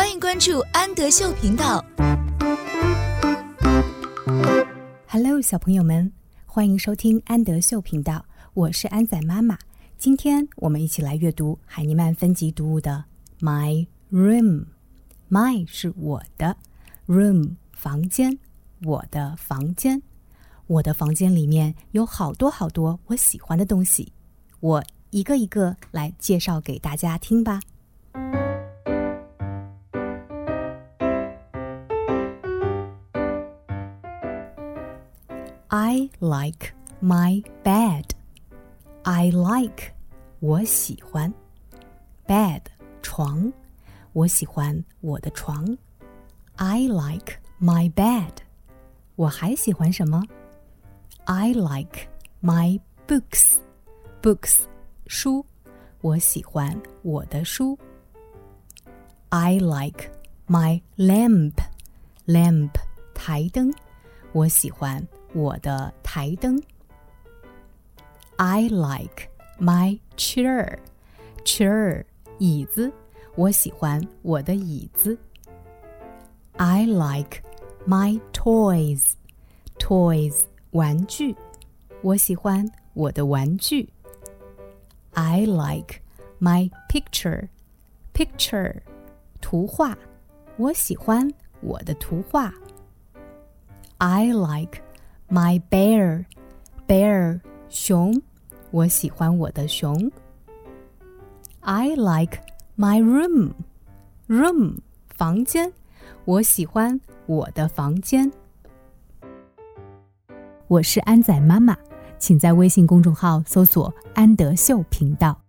欢迎关注安德秀频道。Hello，小朋友们，欢迎收听安德秀频道，我是安仔妈妈。今天我们一起来阅读海尼曼分级读物的《My Room》。My 是我的，Room 房间，我的房间。我的房间里面有好多好多我喜欢的东西，我一个一个来介绍给大家听吧。I like my bed. I like 我喜欢 bed 床，我喜欢我的床。I like my bed. 我还喜欢什么？I like my books. Books 书，我喜欢我的书。I like my lamp. Lamp 台灯，我喜欢。 我的台灯。I like my chair. Chair 椅子，我喜欢我的椅子。I like my toys. Toys 玩具，我喜欢我的玩具。I like my picture. Picture 图画，我喜欢我的图画。I like My bear, bear 熊，我喜欢我的熊。I like my room, room 房间，我喜欢我的房间。我是安仔妈妈，请在微信公众号搜索“安德秀频道”。